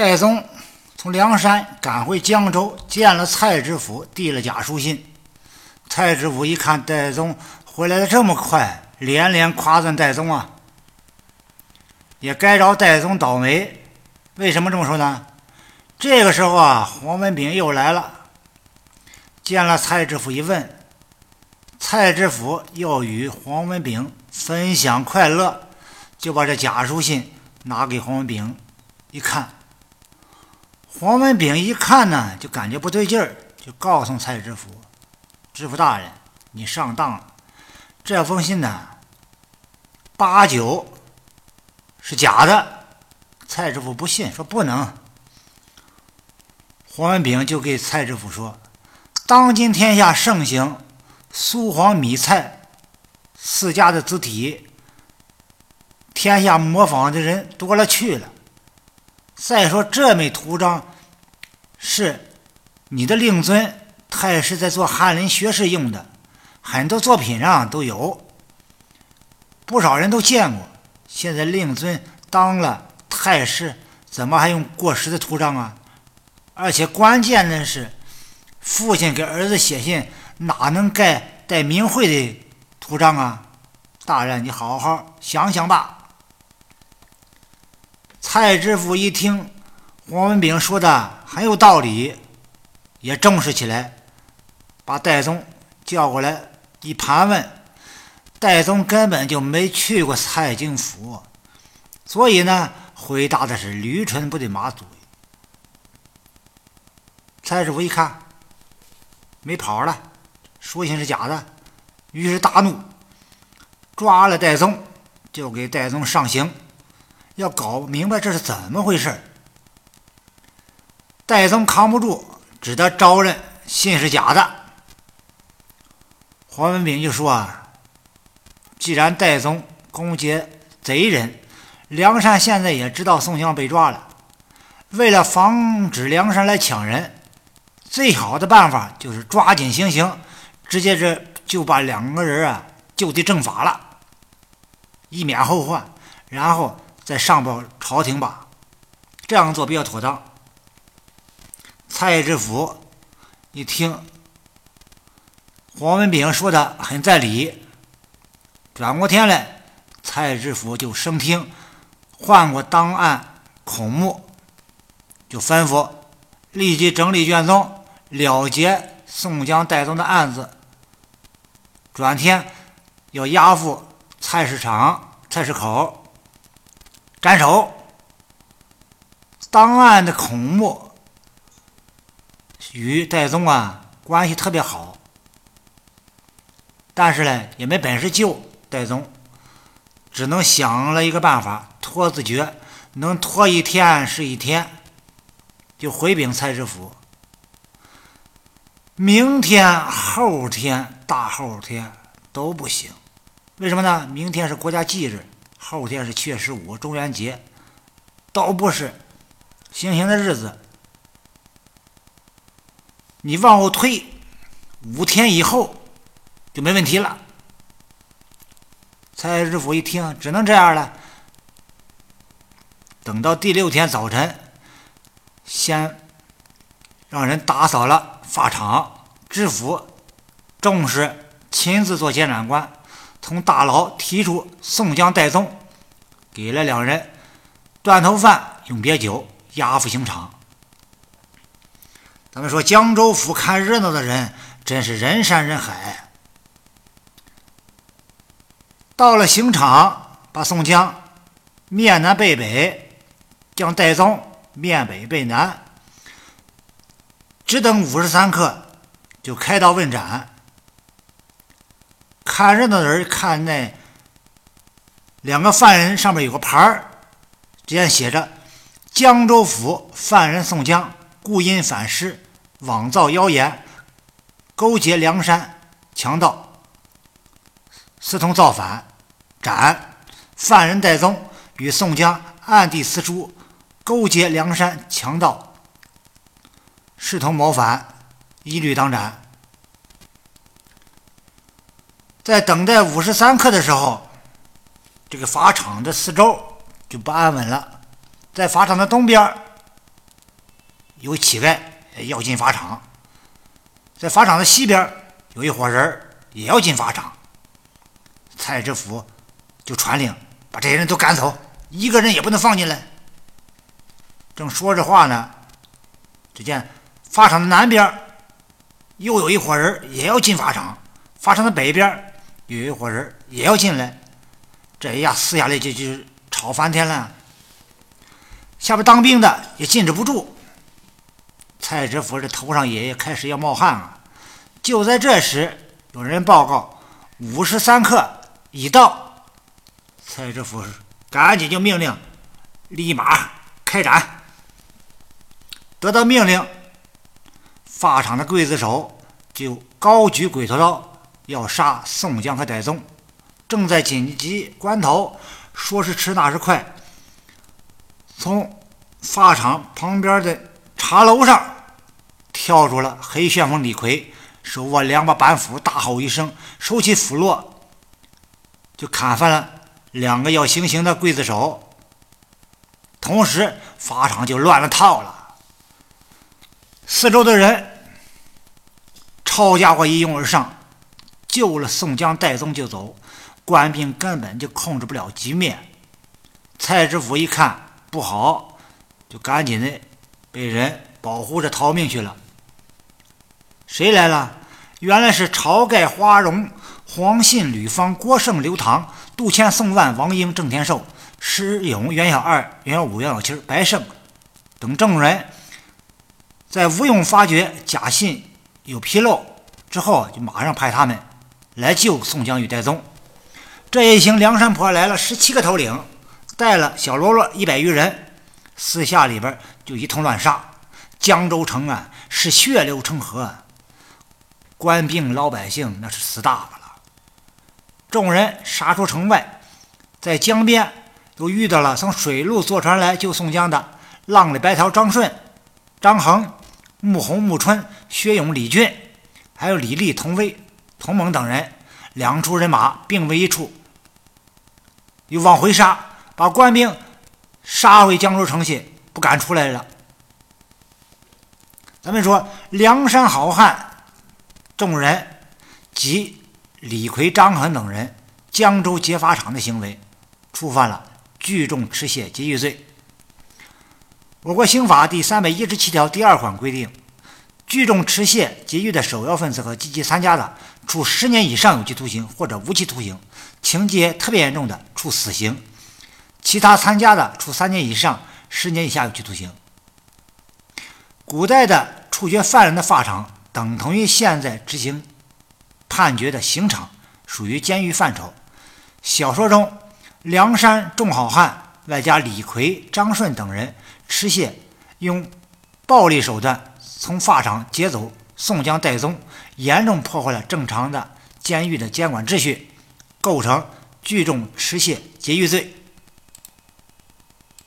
戴宗从梁山赶回江州，见了蔡知府，递了假书信。蔡知府一看戴宗回来的这么快，连连夸赞戴宗啊，也该着戴宗倒霉。为什么这么说呢？这个时候啊，黄文炳又来了，见了蔡知府一问，蔡知府要与黄文炳分享快乐，就把这假书信拿给黄文炳一看。黄文炳一看呢，就感觉不对劲儿，就告诉蔡知府。知府大人，你上当了！这封信呢，八九是假的。蔡知府不信，说不能。黄文炳就给蔡知府说：“当今天下盛行苏黄米蔡四家的字体，天下模仿的人多了去了。再说这枚图章是你的令尊。”太师在做翰林学士用的，很多作品上都有，不少人都见过。现在令尊当了太师，怎么还用过时的图章啊？而且关键的是，父亲给儿子写信，哪能盖带名讳的图章啊？大人，你好好想想吧。蔡知府一听黄文炳说的很有道理，也重视起来。把戴宗叫过来一盘问，戴宗根本就没去过蔡京府，所以呢，回答的是驴唇不对马嘴。蔡知府一看没跑了，书信是假的，于是大怒，抓了戴宗，就给戴宗上刑，要搞明白这是怎么回事。戴宗扛不住，只得招认信是假的。黄文炳就说：“啊，既然戴宗攻劫贼人，梁山现在也知道宋江被抓了。为了防止梁山来抢人，最好的办法就是抓紧行刑，直接这就把两个人啊就地正法了，以免后患。然后再上报朝廷吧，这样做比较妥当。”蔡知府一听。黄文炳说的很在理。转过天来，蔡知府就升听，换过档案孔目，就吩咐立即整理卷宗，了结宋江、戴宗的案子。转天要押赴菜市场、菜市口斩首。档案的孔目与戴宗啊关系特别好。但是呢，也没本事救戴宗，只能想了一个办法，拖字诀，能拖一天是一天，就回禀蔡知府，明天、后天、大后天都不行。为什么呢？明天是国家忌日，后天是七月十五中元节，都不是行刑的日子。你往后推五天以后。就没问题了。蔡知府一听，只能这样了。等到第六天早晨，先让人打扫了法场，知府正式亲自做监斩官，从大牢提出宋江、戴宗，给了两人断头饭，用别酒，押赴刑场。咱们说江州府看热闹的人真是人山人海。到了刑场，把宋江面南背北，将戴宗面北背南，只等五十三刻就开刀问斩。看热闹的人看那两个犯人上面有个牌儿，这样写着：“江州府犯人宋江，故因反诗，妄造谣言，勾结梁山强盗，私通造反。”斩犯人戴宗与宋江暗地私书，勾结梁山强盗，视同谋反，一律当斩。在等待五十三刻的时候，这个法场的四周就不安稳了。在法场的东边，有乞丐要进法场，在法场的西边有一伙人也要进法场。蔡知府就传令把这些人都赶走，一个人也不能放进来。正说着话呢，只见法场的南边又有一伙人也要进法场，法场的北边有一伙人也要进来。这一下撕下来就就吵翻天了。下边当兵的也禁止不住，蔡知府这头上也开始要冒汗了。就在这时，有人报告午时三刻已到，蔡知府赶紧就命令立马开斩。得到命令，法场的刽子手就高举鬼头刀要杀宋江和戴宗。正在紧急关头，说时迟，那时快，从法场旁边的茶楼上跳出了黑旋风李逵，手握两把板斧，大吼一声，手起斧落，就砍翻了两个要行刑的刽子手。同时，法场就乱了套了，四周的人抄家伙一拥而上，救了宋江、戴宗就走。官兵根本就控制不了局面，蔡知府一看不好，就赶紧的被人保护着逃命去了。谁来了？原来是晁盖、花荣、黄信、吕方、郭盛、刘唐、杜迁、宋万、王英、郑天寿、石勇、袁小二、袁小五、袁小七、白胜等众人，在吴用发觉假信有纰漏之后，就马上派他们来救宋江与戴宗。这一行梁山泊来了十七个头领，带了小喽啰一百余人，四下里边就一通乱杀。江州城啊是血流成河，官兵老百姓那是死大发了。众人杀出城外，在江边又遇到了从水路坐船来救宋江的浪里白条张顺、张衡、穆弘、穆春、薛勇、李俊，还有李立、童威、童猛等人，两处人马并为一处。又往回杀，把官兵杀回江州城去，不敢出来了。咱们说梁山好汉众人及李逵、张衡等人江州劫法场的行为，触犯了聚众持械劫狱罪。我国刑法第三百一十七条第二款规定，聚众持械劫狱的首要分子和积极参加的，处十年以上有期徒刑或者无期徒刑。情节特别严重的，处死刑；其他参加的，处三年以上十年以下有期徒刑。古代的处决犯人的法场，等同于现在执行判决的刑场，属于监狱范畴。小说中，梁山众好汉外加李逵、张顺等人持械，用暴力手段从法场劫走宋江、戴宗，严重破坏了正常的监狱的监管秩序。构成聚众持械劫狱罪。